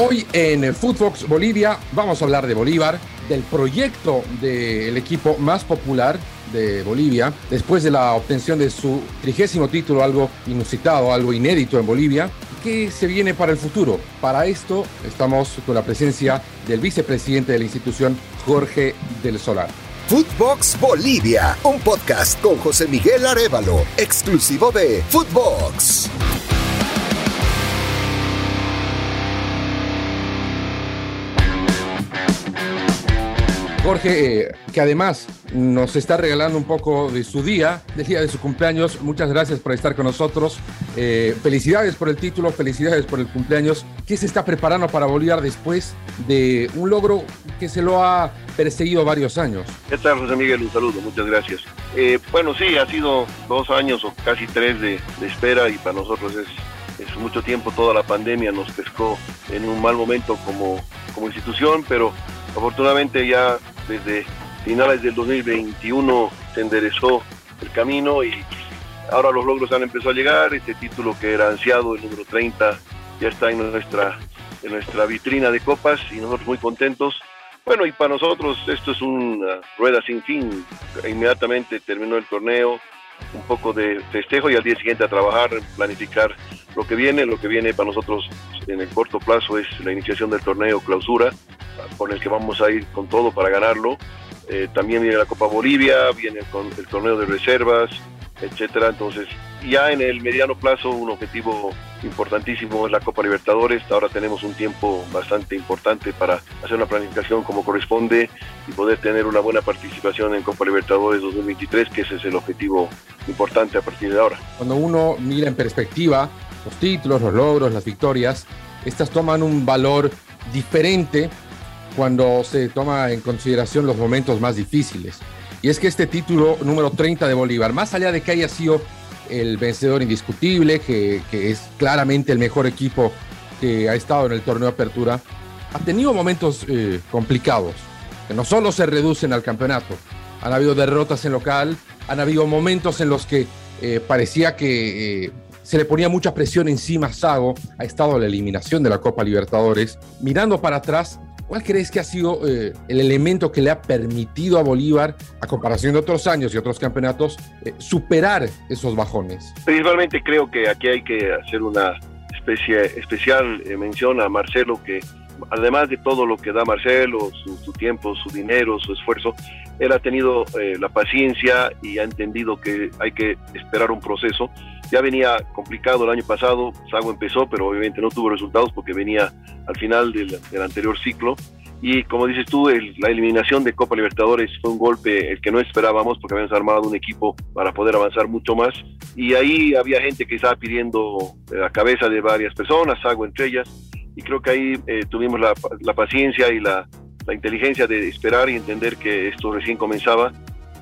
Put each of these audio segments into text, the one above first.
Hoy en Footbox Bolivia vamos a hablar de Bolívar, del proyecto del equipo más popular de Bolivia, después de la obtención de su trigésimo título, algo inusitado, algo inédito en Bolivia. ¿Qué se viene para el futuro? Para esto estamos con la presencia del vicepresidente de la institución, Jorge del Solar. Footbox Bolivia, un podcast con José Miguel Arevalo, exclusivo de Footbox. Jorge, eh, que además nos está regalando un poco de su día, del día de su cumpleaños. Muchas gracias por estar con nosotros. Eh, felicidades por el título, felicidades por el cumpleaños. ¿Qué se está preparando para Bolívar después de un logro que se lo ha perseguido varios años? ¿Qué tal, José Miguel? Un saludo, muchas gracias. Eh, bueno, sí, ha sido dos años o casi tres de, espera y para nosotros es, mucho tiempo. Toda la pandemia nos pescó en un mal momento como, como institución, pero afortunadamente ya desde finales del 2021 se enderezó el camino y ahora los logros han empezado a llegar. Este título que era ansiado, el número 30, ya está en nuestra, en nuestra vitrina de copas y nosotros muy contentos. Bueno, y para nosotros esto es una rueda sin fin. Inmediatamente terminó el torneo, un poco de festejo y al día siguiente a trabajar, planificar lo que viene. Lo que viene para nosotros en el corto plazo es la iniciación del torneo clausura con el que vamos a ir con todo para ganarlo. Eh, también viene la Copa Bolivia, viene con el torneo de reservas, etcétera. Entonces, ya en el mediano plazo, un objetivo importantísimo es la Copa Libertadores. Ahora tenemos un tiempo bastante importante para hacer una planificación como corresponde y poder tener una buena participación en Copa Libertadores 2023, que ese es el objetivo importante a partir de ahora. Cuando uno mira en perspectiva los títulos, los logros, las victorias, estas toman un valor diferente cuando se toma en consideración los momentos más difíciles. Y es que este título número 30 de Bolívar, más allá de que haya sido el vencedor indiscutible, que, es claramente el mejor equipo que ha estado en el torneo apertura, ha tenido momentos eh, complicados, que no solo se reducen al campeonato, han habido derrotas en local, han habido momentos en los que eh, parecía que eh, se le ponía mucha presión encima a Sago, ha estado la eliminación de la Copa Libertadores. Mirando para atrás, ¿Cuál crees que ha sido eh, el elemento que le ha permitido a Bolívar, a comparación de otros años y otros campeonatos, eh, superar esos bajones? Principalmente creo que aquí hay que hacer una especie, especial eh, mención a Marcelo, que además de todo lo que da Marcelo, su, tiempo, su dinero, su esfuerzo, él ha tenido la paciencia y ha entendido que hay que esperar un proceso ya venía complicado el año pasado, Sago empezó, pero obviamente no tuvo resultados porque venía al final del, anterior ciclo. Y como dices tú, la eliminación de Copa Libertadores fue un golpe el que no esperábamos porque habíamos armado un equipo para poder avanzar mucho más. Y ahí había gente que estaba pidiendo eh, la cabeza de varias personas, Sago entre ellas. Y creo que ahí eh, tuvimos la, paciencia y la, la inteligencia de esperar y entender que esto recién comenzaba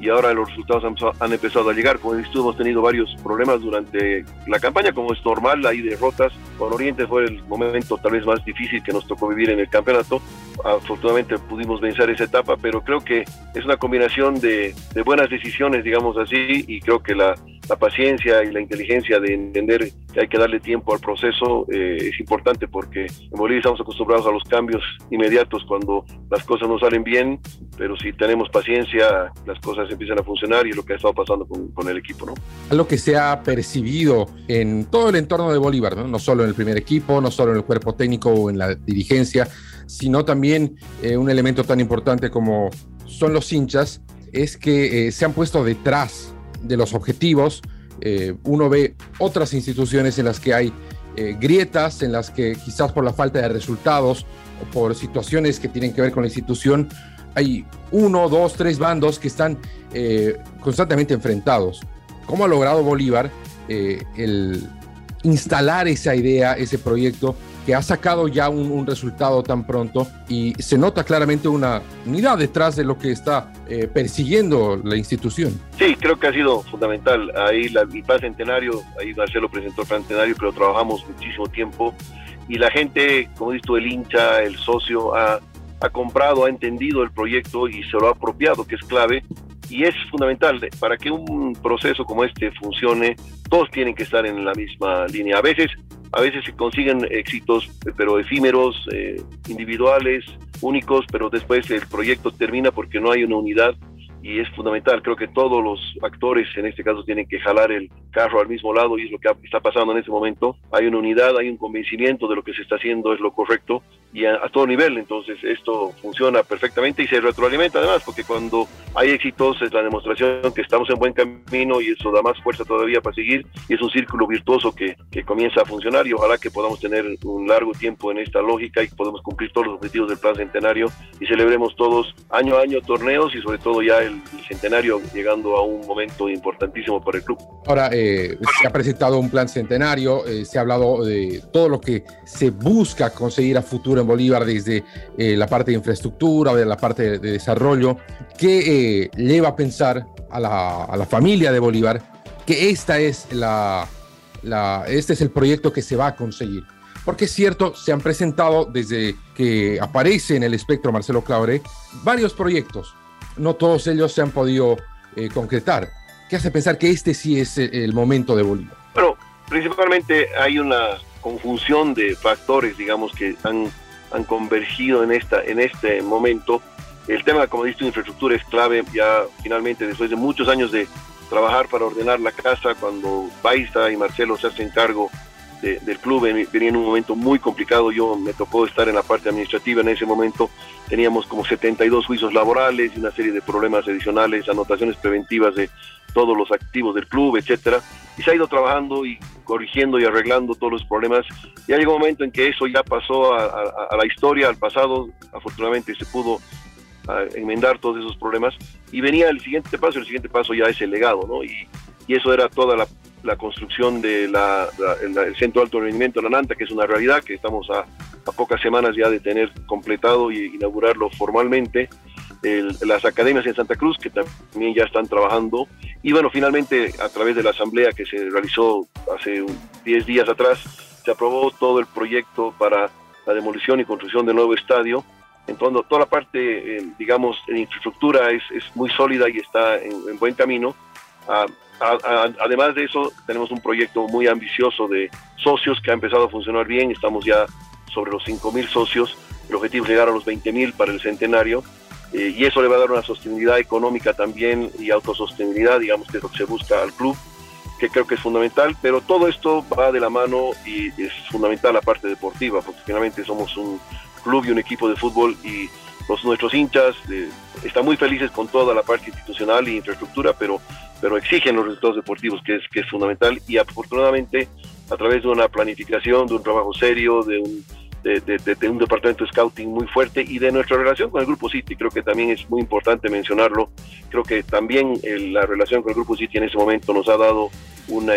y ahora los resultados han, empezado a llegar. Como visto, hemos tenido varios problemas durante la campaña, como es normal, hay derrotas. Con Oriente fue el momento tal vez más difícil que nos tocó vivir en el campeonato. Afortunadamente pudimos vencer esa etapa, pero creo que es una combinación de, de buenas decisiones, digamos así, y creo que la, la paciencia y la inteligencia de entender que hay que darle tiempo al proceso eh, es importante porque en Bolivia estamos acostumbrados a los cambios inmediatos cuando las cosas no salen bien, pero si tenemos paciencia las cosas empiezan a funcionar y es lo que ha estado pasando con, el equipo. ¿no? Algo que se ha percibido en todo el entorno de Bolívar, ¿no? solo en el primer equipo, no solo en el cuerpo técnico o en la dirigencia, sino también eh, un elemento tan importante como son los hinchas, es que eh, se han puesto detrás de los objetivos. Eh, uno ve otras instituciones en las que hay eh, grietas, en las que quizás por la falta de resultados o por situaciones que tienen que ver con la institución, hay uno, dos, tres bandos que están eh, constantemente enfrentados. ¿Cómo ha logrado Bolívar el instalar esa idea, ese proyecto que ha sacado ya un, resultado tan pronto y se nota claramente una unidad detrás de lo que está eh, persiguiendo la institución. Sí, creo que ha sido fundamental. Ahí la, el plan centenario, ahí Marcelo presentó el plan centenario, pero trabajamos muchísimo tiempo y la gente, como visto, el hincha, el socio, ha, ha comprado, ha entendido el proyecto y se lo ha apropiado, que es clave y es fundamental para que un proceso como este funcione, todos tienen que estar en la misma línea. A veces a veces se consiguen éxitos, pero efímeros, eh, individuales, únicos, pero después el proyecto termina porque no hay una unidad y es fundamental. Creo que todos los actores en este caso tienen que jalar el carro al mismo lado y es lo que está pasando en este momento. Hay una unidad, hay un convencimiento de lo que se está haciendo es lo correcto y a, todo nivel. Entonces esto funciona perfectamente y se retroalimenta además porque cuando hay éxitos es la demostración que estamos en buen camino y eso da más fuerza todavía para seguir y es un círculo virtuoso que, que comienza a funcionar y ojalá que podamos tener un largo tiempo en esta lógica y podamos cumplir todos los objetivos del plan centenario y celebremos todos año a año torneos y sobre todo ya el centenario llegando a un momento importantísimo para el club. Ahora, eh, se ha presentado un plan centenario, eh, se ha hablado de todo lo que se busca conseguir a futuro Bolívar desde eh, la parte de infraestructura, de la parte de, desarrollo, que lleva a pensar a la, a la, familia de Bolívar que esta es la, la, este es el proyecto que se va a conseguir. Porque es cierto, se han presentado desde que aparece en el espectro Marcelo Claure varios proyectos, no todos ellos se han podido eh, concretar. ¿Qué hace pensar que este sí es eh, el momento de Bolívar? Bueno, principalmente hay una conjunción de factores, digamos, que han, han convergido en, esta, en este momento. El tema, como dices, de infraestructura es clave. Ya finalmente, después de muchos años de trabajar para ordenar la casa, cuando Baiza y Marcelo se hacen cargo del club venía en un momento muy complicado. Yo me tocó estar en la parte administrativa en ese momento. Teníamos como 72 juicios laborales y una serie de problemas adicionales, anotaciones preventivas de todos los activos del club, etcétera. Y se ha ido trabajando y corrigiendo y arreglando todos los problemas. Ya llegó un momento en que eso ya pasó a, la historia, al pasado. Afortunadamente se pudo enmendar todos esos problemas. Y venía el siguiente paso, el siguiente paso ya es el legado, ¿no? Y, eso era toda la la construcción del de Centro de Alto Rendimiento de la Nanta, que es una realidad que estamos a, pocas semanas ya de tener completado y inaugurarlo formalmente. las academias en Santa Cruz, que también ya están trabajando. Y bueno, finalmente, a través de la asamblea que se realizó hace 10 días atrás, se aprobó todo el proyecto para la demolición y construcción del nuevo estadio. Entonces, toda la parte, eh, digamos, de infraestructura es, es, muy sólida y está en, buen camino. Ah, además de eso, tenemos un proyecto muy ambicioso de socios que ha empezado a funcionar bien. Estamos ya sobre los 5.000 socios. El objetivo es llegar a los 20.000 para el centenario. Eh, y eso le va a dar una sostenibilidad económica también y autosostenibilidad, digamos que es lo que se busca al club, que creo que es fundamental. Pero todo esto va de la mano y es fundamental la parte deportiva, porque finalmente somos un club y un equipo de fútbol y los, nuestros hinchas eh, están muy felices con toda la parte institucional y infraestructura, pero pero exigen los resultados deportivos, que es, que es fundamental, y afortunadamente a través de una planificación, de un trabajo serio, de un, de, un departamento de scouting muy fuerte y de nuestra relación con el Grupo City, creo que también es muy importante mencionarlo, creo que también la relación con el Grupo City en ese momento nos ha dado una,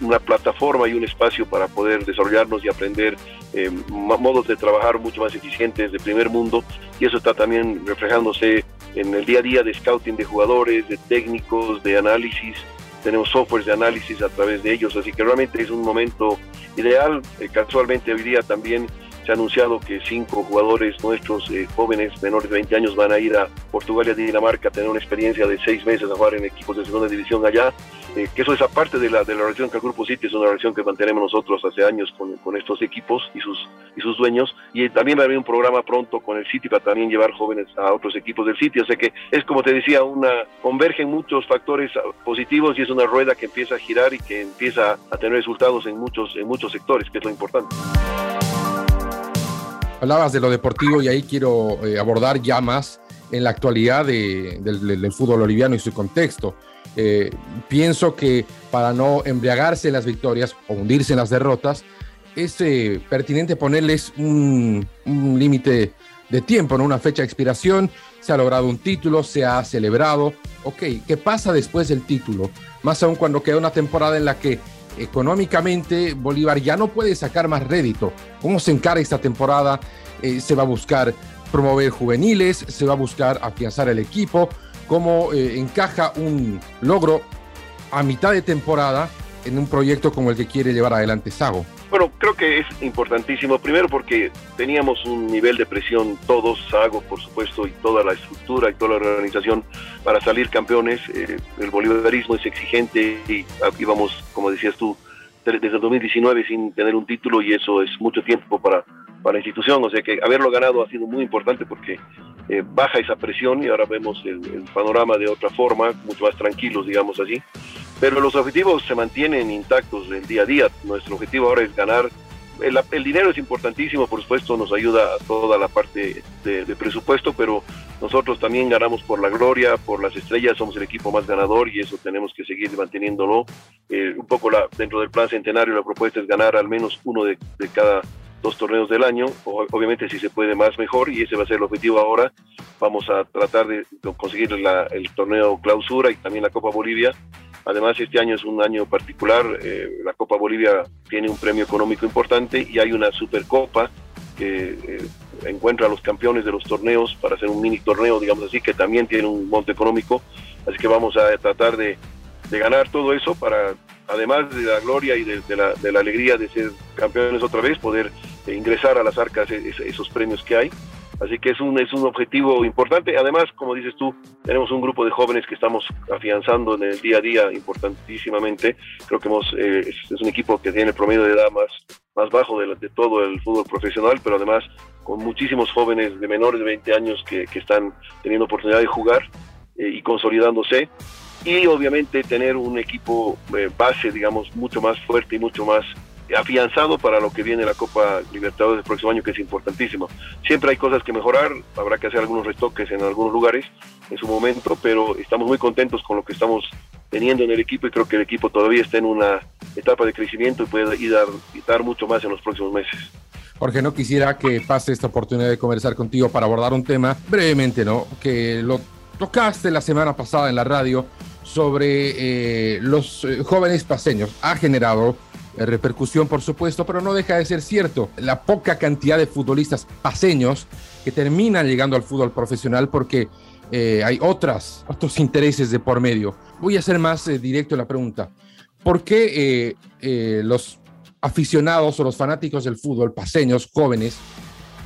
una plataforma y un espacio para poder desarrollarnos y aprender eh, modos de trabajar mucho más eficientes de primer mundo y eso está también reflejándose en el día a día de scouting de jugadores, de técnicos, de análisis. Tenemos softwares de análisis a través de ellos, así que realmente es un momento ideal. Eh, casualmente hoy día también se ha anunciado que cinco jugadores nuestros eh, jóvenes menores de 20 años van a ir a Portugal y a Dinamarca a tener una experiencia de seis meses a jugar en equipos de segunda división allá. Eh, que eso es aparte de la, de la relación que el Grupo City es una relación que mantenemos nosotros hace años con, con, estos equipos y sus, y sus dueños. Y también va a haber un programa pronto con el City para también llevar jóvenes a otros equipos del City. O sea que es como te decía, una convergen muchos factores positivos y es una rueda que empieza a girar y que empieza a tener resultados en muchos, en muchos sectores, que es lo importante. Hablabas de lo deportivo y ahí quiero eh, abordar ya más en la actualidad del, del, fútbol boliviano y su contexto. Eh, pienso que para no embriagarse en las victorias o hundirse en las derrotas, es eh, pertinente ponerles un, límite de tiempo, ¿no? una fecha de expiración. Se ha logrado un título, se ha celebrado. Ok, ¿qué pasa después del título? Más aún cuando queda una temporada en la que económicamente Bolívar ya no puede sacar más rédito. ¿Cómo se encara esta temporada? Eh, se va a buscar promover juveniles, se va a buscar afianzar el equipo, cómo eh, encaja un logro a mitad de temporada en un proyecto como el que quiere llevar adelante Sago. Bueno, creo que es importantísimo, primero porque teníamos un nivel de presión todos, Sago por supuesto, y toda la estructura y toda la organización para salir campeones. Eh, el bolivarismo es exigente y íbamos, como decías tú, desde el 2019 sin tener un título y eso es mucho tiempo para, para la institución, o sea que haberlo ganado ha sido muy importante porque eh, baja esa presión y ahora vemos el, panorama de otra forma, mucho más tranquilos, digamos así. Pero los objetivos se mantienen intactos del día a día. Nuestro objetivo ahora es ganar. El, el dinero es importantísimo, por supuesto, nos ayuda a toda la parte de, presupuesto, pero nosotros también ganamos por la gloria, por las estrellas, somos el equipo más ganador y eso tenemos que seguir manteniéndolo. Eh, un poco la, dentro del plan centenario la propuesta es ganar al menos uno de, de cada dos torneos del año, obviamente si se puede más mejor y ese va a ser el objetivo ahora. Vamos a tratar de conseguir el torneo clausura y también la Copa Bolivia. Además este año es un año particular, eh, la Copa Bolivia tiene un premio económico importante y hay una Supercopa que eh, encuentra a los campeones de los torneos para hacer un mini torneo, digamos así, que también tiene un monte económico. Así que vamos a tratar de, de ganar todo eso para además de la gloria y de, la, de, la, alegría de ser campeones otra vez, poder eh, ingresar a las arcas esos premios que hay. Así que es un, es un objetivo importante. Además, como dices tú, tenemos un grupo de jóvenes que estamos afianzando en el día a día importantísimamente. Creo que hemos, eh, es, un equipo que tiene el promedio de edad más, más bajo de, de, todo el fútbol profesional, pero además con muchísimos jóvenes de menores de 20 años que, que están teniendo oportunidad de jugar eh, y consolidándose y obviamente tener un equipo eh, base, digamos, mucho más fuerte y mucho más afianzado para lo que viene la Copa Libertadores del próximo año, que es importantísimo. Siempre hay cosas que mejorar, habrá que hacer algunos retoques en algunos lugares en su momento, pero estamos muy contentos con lo que estamos teniendo en el equipo y creo que el equipo todavía está en una etapa de crecimiento y puede ir a, dar mucho más en los próximos meses. Jorge, no quisiera que pase esta oportunidad de conversar contigo para abordar un tema brevemente, ¿no? Que lo tocaste la semana pasada en la radio sobre eh, los eh, jóvenes paseños. Ha generado repercusión, por supuesto, pero no deja de ser cierto. La poca cantidad de futbolistas paseños que terminan llegando al fútbol profesional porque hay otras, otros intereses de por medio. Voy a ser más directo en la pregunta. ¿Por qué los aficionados o los fanáticos del fútbol paseños jóvenes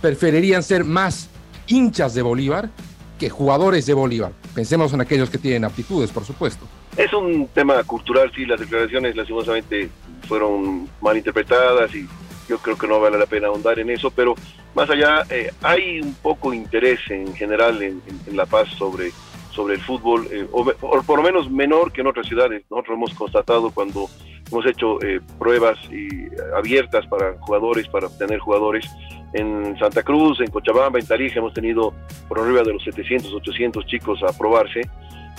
preferirían ser más hinchas de Bolívar que jugadores de Bolívar. Pensemos en aquellos que tienen aptitudes, por supuesto. Es un tema cultural, sí, las declaraciones lastimosamente fueron mal interpretadas y yo creo que no vale la pena ahondar en eso, pero más allá eh, hay un poco interés en general en, La Paz sobre, sobre el fútbol, eh, o, por lo menos menor que en otras ciudades. Nosotros hemos constatado cuando hemos hecho eh, pruebas y, abiertas para jugadores, para obtener jugadores, en Santa Cruz, en Cochabamba, en Tarija hemos tenido por arriba de los 700, 800 chicos a probarse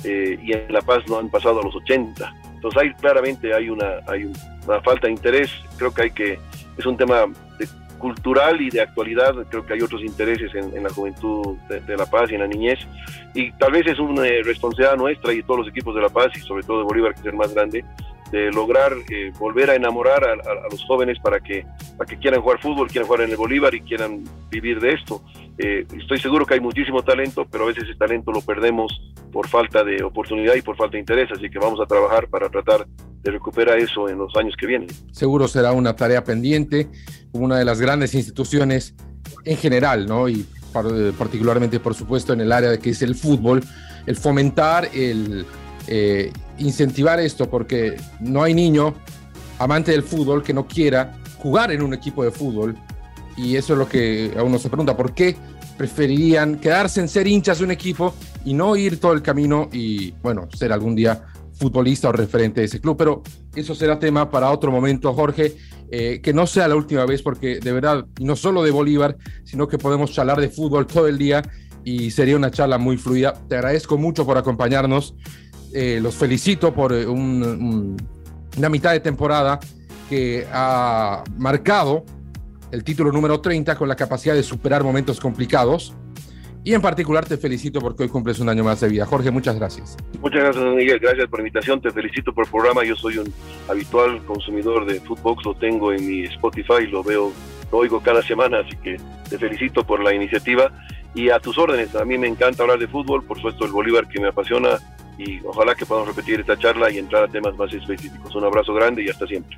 eh, y en La Paz no han pasado a los 80. Entonces hay claramente hay una, hay una falta de interés, creo que hay que, es un tema cultural y de actualidad, creo que hay otros intereses en, la juventud de, La Paz y en la niñez y tal vez es una responsabilidad nuestra y de todos los equipos de La Paz y sobre todo de Bolívar que es el más grande, de lograr eh, volver a enamorar a, los jóvenes para que, para que quieran jugar fútbol, quieran jugar en el Bolívar y quieran vivir de esto. Eh, estoy seguro que hay muchísimo talento, pero a veces ese talento lo perdemos por falta de oportunidad y por falta de interés, así que vamos a trabajar para tratar de recuperar eso en los años que vienen. Seguro será una tarea pendiente, una de las grandes instituciones en general, ¿no? Y particularmente, por supuesto, en el área que es el fútbol, el fomentar el eh, incentivar esto porque no hay niño amante del fútbol que no quiera jugar en un equipo de fútbol. Y eso es lo que a uno se pregunta, ¿por qué preferirían quedarse en ser hinchas de un equipo y no ir todo el camino y, bueno, ser algún día futbolista o referente de ese club? Pero eso será tema para otro momento, Jorge, eh, que no sea la última vez, porque de verdad, y no solo de Bolívar, sino que podemos charlar de fútbol todo el día y sería una charla muy fluida. Te agradezco mucho por acompañarnos. Eh, los felicito por eh, una mitad de temporada que ha marcado el título número 30 con la capacidad de superar momentos complicados. Y en particular te felicito porque hoy cumples un año más de vida. Jorge, muchas gracias. Muchas gracias, Miguel. Gracias por la invitación. Te felicito por el programa. Yo soy un habitual consumidor de Footbox. Lo tengo en mi Spotify. Lo veo, lo oigo cada semana. Así que te felicito por la iniciativa. Y a tus órdenes. A mí me encanta hablar de fútbol. Por supuesto, el Bolívar que me apasiona y ojalá que podamos repetir esta charla y entrar a temas más específicos. Un abrazo grande y hasta siempre.